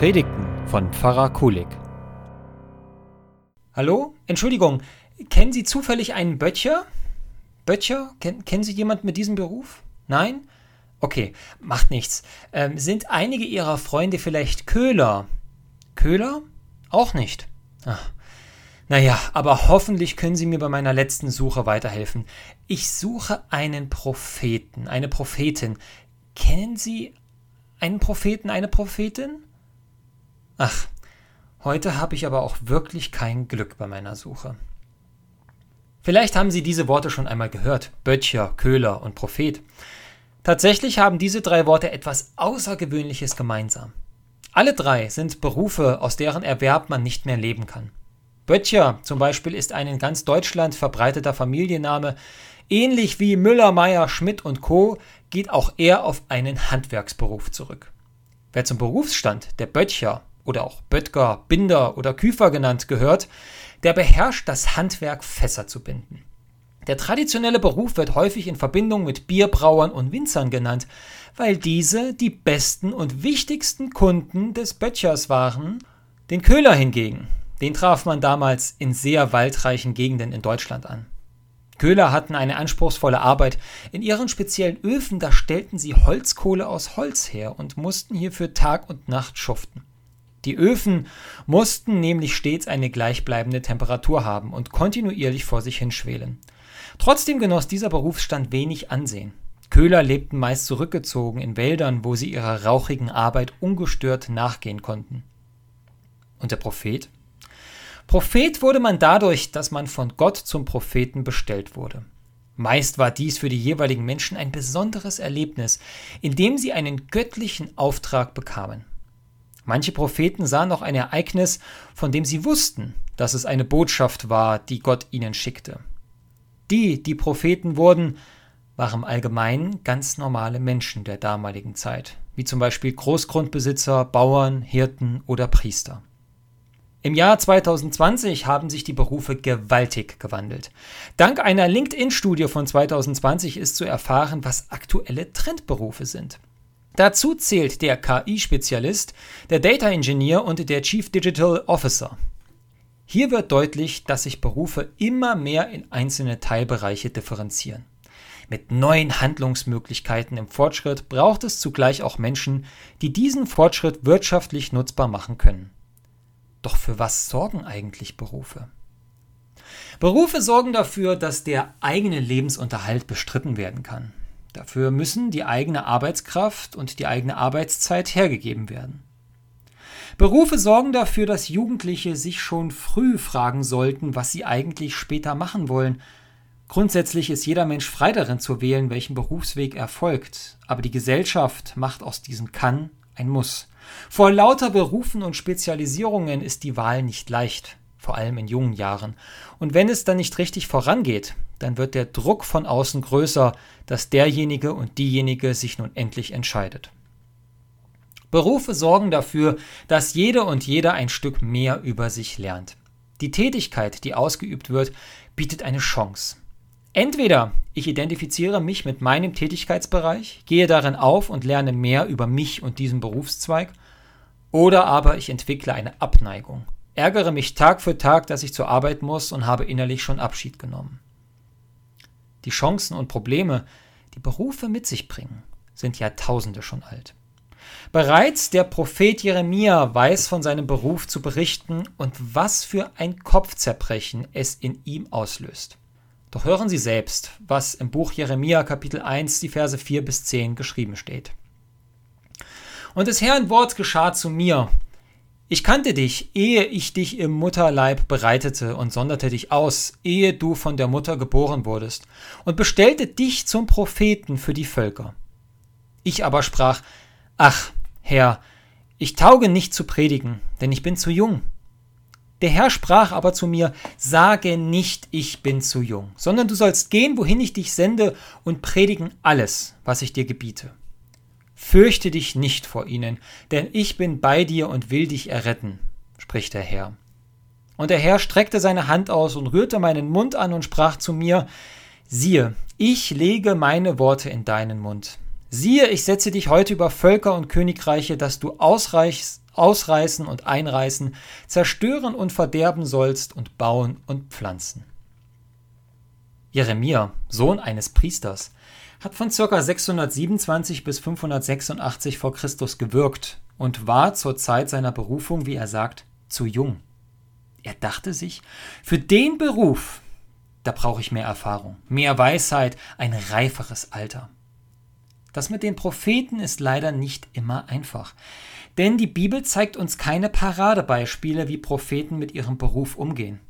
Predigten von Pfarrer Kulig. Hallo? Entschuldigung, kennen Sie zufällig einen Böttcher? Böttcher? Ken kennen Sie jemanden mit diesem Beruf? Nein? Okay, macht nichts. Ähm, sind einige Ihrer Freunde vielleicht Köhler? Köhler? Auch nicht. Ach. Naja, aber hoffentlich können Sie mir bei meiner letzten Suche weiterhelfen. Ich suche einen Propheten, eine Prophetin. Kennen Sie einen Propheten, eine Prophetin? Ach, heute habe ich aber auch wirklich kein Glück bei meiner Suche. Vielleicht haben Sie diese Worte schon einmal gehört. Böttcher, Köhler und Prophet. Tatsächlich haben diese drei Worte etwas Außergewöhnliches gemeinsam. Alle drei sind Berufe, aus deren Erwerb man nicht mehr leben kann. Böttcher zum Beispiel ist ein in ganz Deutschland verbreiteter Familienname. Ähnlich wie Müller, Meyer, Schmidt und Co. geht auch er auf einen Handwerksberuf zurück. Wer zum Berufsstand der Böttcher oder auch Böttger, Binder oder Küfer genannt gehört, der beherrscht das Handwerk, Fässer zu binden. Der traditionelle Beruf wird häufig in Verbindung mit Bierbrauern und Winzern genannt, weil diese die besten und wichtigsten Kunden des Böttchers waren. Den Köhler hingegen, den traf man damals in sehr waldreichen Gegenden in Deutschland an. Köhler hatten eine anspruchsvolle Arbeit. In ihren speziellen Öfen, da stellten sie Holzkohle aus Holz her und mussten hierfür Tag und Nacht schuften. Die Öfen mussten nämlich stets eine gleichbleibende Temperatur haben und kontinuierlich vor sich hinschwelen. Trotzdem genoss dieser Berufsstand wenig Ansehen. Köhler lebten meist zurückgezogen in Wäldern, wo sie ihrer rauchigen Arbeit ungestört nachgehen konnten. Und der Prophet? Prophet wurde man dadurch, dass man von Gott zum Propheten bestellt wurde. Meist war dies für die jeweiligen Menschen ein besonderes Erlebnis, in dem sie einen göttlichen Auftrag bekamen. Manche Propheten sahen auch ein Ereignis, von dem sie wussten, dass es eine Botschaft war, die Gott ihnen schickte. Die, die Propheten wurden, waren im Allgemeinen ganz normale Menschen der damaligen Zeit, wie zum Beispiel Großgrundbesitzer, Bauern, Hirten oder Priester. Im Jahr 2020 haben sich die Berufe gewaltig gewandelt. Dank einer LinkedIn-Studie von 2020 ist zu erfahren, was aktuelle Trendberufe sind. Dazu zählt der KI-Spezialist, der Data Engineer und der Chief Digital Officer. Hier wird deutlich, dass sich Berufe immer mehr in einzelne Teilbereiche differenzieren. Mit neuen Handlungsmöglichkeiten im Fortschritt braucht es zugleich auch Menschen, die diesen Fortschritt wirtschaftlich nutzbar machen können. Doch für was sorgen eigentlich Berufe? Berufe sorgen dafür, dass der eigene Lebensunterhalt bestritten werden kann. Dafür müssen die eigene Arbeitskraft und die eigene Arbeitszeit hergegeben werden. Berufe sorgen dafür, dass Jugendliche sich schon früh fragen sollten, was sie eigentlich später machen wollen. Grundsätzlich ist jeder Mensch frei darin zu wählen, welchen Berufsweg er folgt, aber die Gesellschaft macht aus diesem Kann ein Muss. Vor lauter Berufen und Spezialisierungen ist die Wahl nicht leicht vor allem in jungen Jahren. Und wenn es dann nicht richtig vorangeht, dann wird der Druck von außen größer, dass derjenige und diejenige sich nun endlich entscheidet. Berufe sorgen dafür, dass jede und jeder ein Stück mehr über sich lernt. Die Tätigkeit, die ausgeübt wird, bietet eine Chance. Entweder ich identifiziere mich mit meinem Tätigkeitsbereich, gehe darin auf und lerne mehr über mich und diesen Berufszweig, oder aber ich entwickle eine Abneigung ärgere mich Tag für Tag, dass ich zur Arbeit muss und habe innerlich schon Abschied genommen. Die Chancen und Probleme, die Berufe mit sich bringen, sind Jahrtausende schon alt. Bereits der Prophet Jeremia weiß von seinem Beruf zu berichten und was für ein Kopfzerbrechen es in ihm auslöst. Doch hören Sie selbst, was im Buch Jeremia Kapitel 1 die Verse 4 bis 10 geschrieben steht. Und des Herrn Wort geschah zu mir, ich kannte dich, ehe ich dich im Mutterleib bereitete und sonderte dich aus, ehe du von der Mutter geboren wurdest, und bestellte dich zum Propheten für die Völker. Ich aber sprach, Ach, Herr, ich tauge nicht zu predigen, denn ich bin zu jung. Der Herr sprach aber zu mir, Sage nicht, ich bin zu jung, sondern du sollst gehen, wohin ich dich sende, und predigen alles, was ich dir gebiete. Fürchte dich nicht vor ihnen, denn ich bin bei dir und will dich erretten, spricht der Herr. Und der Herr streckte seine Hand aus und rührte meinen Mund an und sprach zu mir, siehe, ich lege meine Worte in deinen Mund. Siehe, ich setze dich heute über Völker und Königreiche, dass du ausreißen und einreißen, zerstören und verderben sollst und bauen und pflanzen. Jeremia, Sohn eines Priesters, hat von ca. 627 bis 586 vor Christus gewirkt und war zur Zeit seiner Berufung, wie er sagt, zu jung. Er dachte sich, für den Beruf, da brauche ich mehr Erfahrung, mehr Weisheit, ein reiferes Alter. Das mit den Propheten ist leider nicht immer einfach. Denn die Bibel zeigt uns keine Paradebeispiele, wie Propheten mit ihrem Beruf umgehen.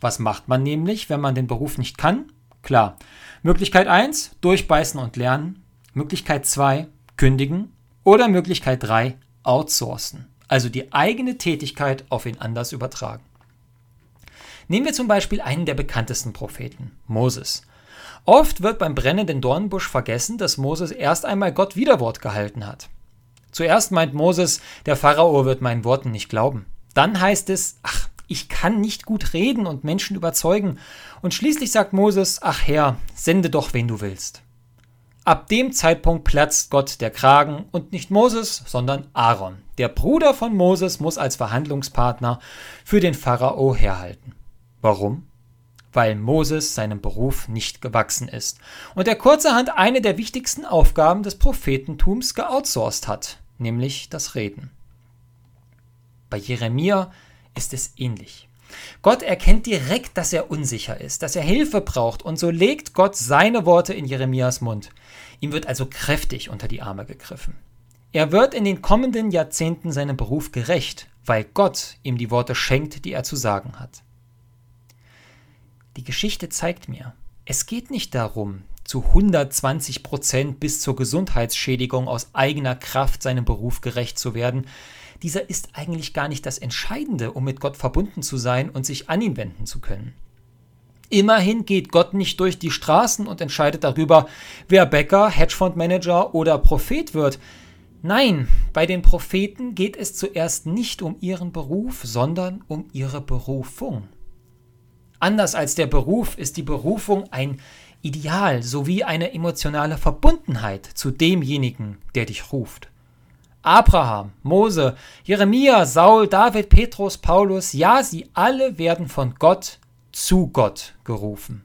Was macht man nämlich, wenn man den Beruf nicht kann? Klar. Möglichkeit 1, durchbeißen und lernen. Möglichkeit 2, kündigen. Oder Möglichkeit 3, outsourcen. Also die eigene Tätigkeit auf wen anders übertragen. Nehmen wir zum Beispiel einen der bekanntesten Propheten, Moses. Oft wird beim brennenden Dornbusch vergessen, dass Moses erst einmal Gott Widerwort gehalten hat. Zuerst meint Moses, der Pharao wird meinen Worten nicht glauben. Dann heißt es, ach, ich kann nicht gut reden und Menschen überzeugen. Und schließlich sagt Moses, ach Herr, sende doch, wen du willst. Ab dem Zeitpunkt platzt Gott der Kragen und nicht Moses, sondern Aaron. Der Bruder von Moses muss als Verhandlungspartner für den Pharao herhalten. Warum? Weil Moses seinem Beruf nicht gewachsen ist und er kurzerhand eine der wichtigsten Aufgaben des Prophetentums geoutsourced hat, nämlich das Reden. Bei Jeremia ist es ähnlich. Gott erkennt direkt, dass er unsicher ist, dass er Hilfe braucht, und so legt Gott seine Worte in Jeremias Mund. Ihm wird also kräftig unter die Arme gegriffen. Er wird in den kommenden Jahrzehnten seinem Beruf gerecht, weil Gott ihm die Worte schenkt, die er zu sagen hat. Die Geschichte zeigt mir, es geht nicht darum, zu 120 Prozent bis zur Gesundheitsschädigung aus eigener Kraft seinem Beruf gerecht zu werden. Dieser ist eigentlich gar nicht das Entscheidende, um mit Gott verbunden zu sein und sich an ihn wenden zu können. Immerhin geht Gott nicht durch die Straßen und entscheidet darüber, wer Bäcker, Hedgefondsmanager oder Prophet wird. Nein, bei den Propheten geht es zuerst nicht um ihren Beruf, sondern um ihre Berufung. Anders als der Beruf ist die Berufung ein Ideal sowie eine emotionale Verbundenheit zu demjenigen, der dich ruft. Abraham, Mose, Jeremia, Saul, David, Petrus, Paulus, ja, sie alle werden von Gott zu Gott gerufen.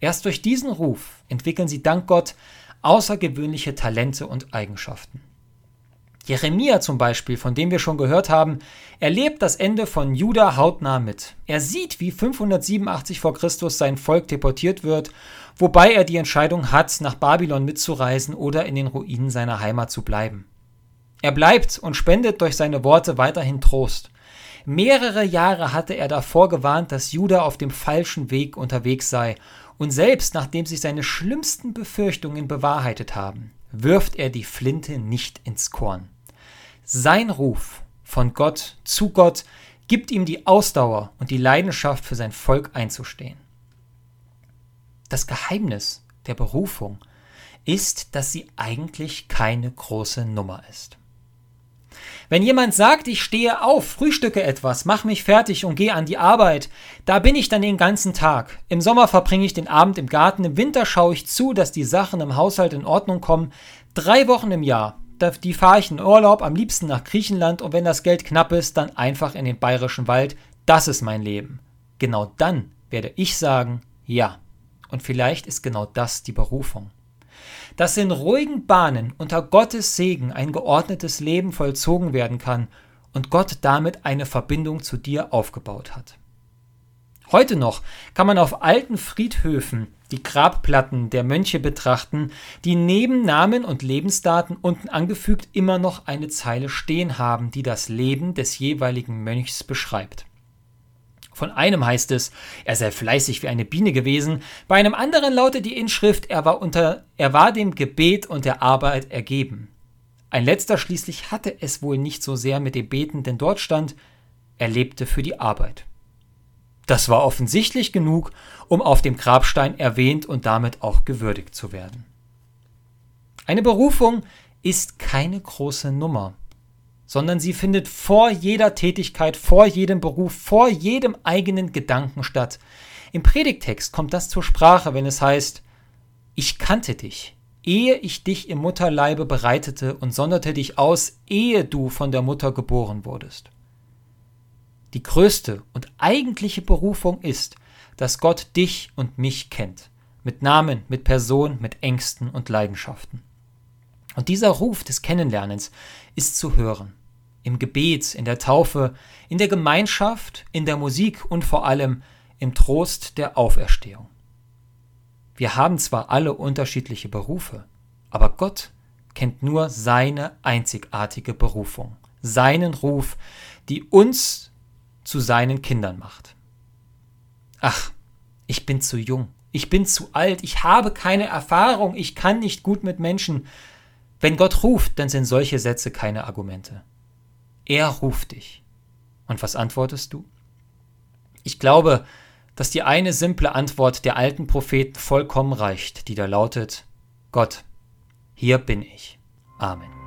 Erst durch diesen Ruf entwickeln sie dank Gott außergewöhnliche Talente und Eigenschaften. Jeremia zum Beispiel, von dem wir schon gehört haben, erlebt das Ende von Juda hautnah mit. Er sieht, wie 587 vor Christus sein Volk deportiert wird, wobei er die Entscheidung hat, nach Babylon mitzureisen oder in den Ruinen seiner Heimat zu bleiben. Er bleibt und spendet durch seine Worte weiterhin Trost. Mehrere Jahre hatte er davor gewarnt, dass Juda auf dem falschen Weg unterwegs sei, und selbst nachdem sich seine schlimmsten Befürchtungen bewahrheitet haben, wirft er die Flinte nicht ins Korn. Sein Ruf von Gott zu Gott gibt ihm die Ausdauer und die Leidenschaft für sein Volk einzustehen. Das Geheimnis der Berufung ist, dass sie eigentlich keine große Nummer ist. Wenn jemand sagt, ich stehe auf, frühstücke etwas, mach mich fertig und gehe an die Arbeit, da bin ich dann den ganzen Tag. Im Sommer verbringe ich den Abend im Garten, im Winter schaue ich zu, dass die Sachen im Haushalt in Ordnung kommen. Drei Wochen im Jahr, die fahre ich in Urlaub, am liebsten nach Griechenland und wenn das Geld knapp ist, dann einfach in den bayerischen Wald. Das ist mein Leben. Genau dann werde ich sagen, ja. Und vielleicht ist genau das die Berufung. Dass in ruhigen Bahnen unter Gottes Segen ein geordnetes Leben vollzogen werden kann und Gott damit eine Verbindung zu dir aufgebaut hat. Heute noch kann man auf alten Friedhöfen die Grabplatten der Mönche betrachten, die neben Namen und Lebensdaten unten angefügt immer noch eine Zeile stehen haben, die das Leben des jeweiligen Mönchs beschreibt. Von einem heißt es, er sei fleißig wie eine Biene gewesen, bei einem anderen lautet die Inschrift, er war, unter, er war dem Gebet und der Arbeit ergeben. Ein letzter schließlich hatte es wohl nicht so sehr mit dem Beten, denn dort stand, er lebte für die Arbeit. Das war offensichtlich genug, um auf dem Grabstein erwähnt und damit auch gewürdigt zu werden. Eine Berufung ist keine große Nummer, sondern sie findet vor jeder Tätigkeit, vor jedem Beruf, vor jedem eigenen Gedanken statt. Im Predigtext kommt das zur Sprache, wenn es heißt, ich kannte dich, ehe ich dich im Mutterleibe bereitete und sonderte dich aus, ehe du von der Mutter geboren wurdest. Die größte und eigentliche Berufung ist, dass Gott dich und mich kennt, mit Namen, mit Person, mit Ängsten und Leidenschaften. Und dieser Ruf des Kennenlernens ist zu hören. Im Gebet, in der Taufe, in der Gemeinschaft, in der Musik und vor allem im Trost der Auferstehung. Wir haben zwar alle unterschiedliche Berufe, aber Gott kennt nur seine einzigartige Berufung, seinen Ruf, die uns zu seinen Kindern macht. Ach, ich bin zu jung, ich bin zu alt, ich habe keine Erfahrung, ich kann nicht gut mit Menschen. Wenn Gott ruft, dann sind solche Sätze keine Argumente. Er ruft dich. Und was antwortest du? Ich glaube, dass die eine simple Antwort der alten Propheten vollkommen reicht, die da lautet, Gott, hier bin ich. Amen.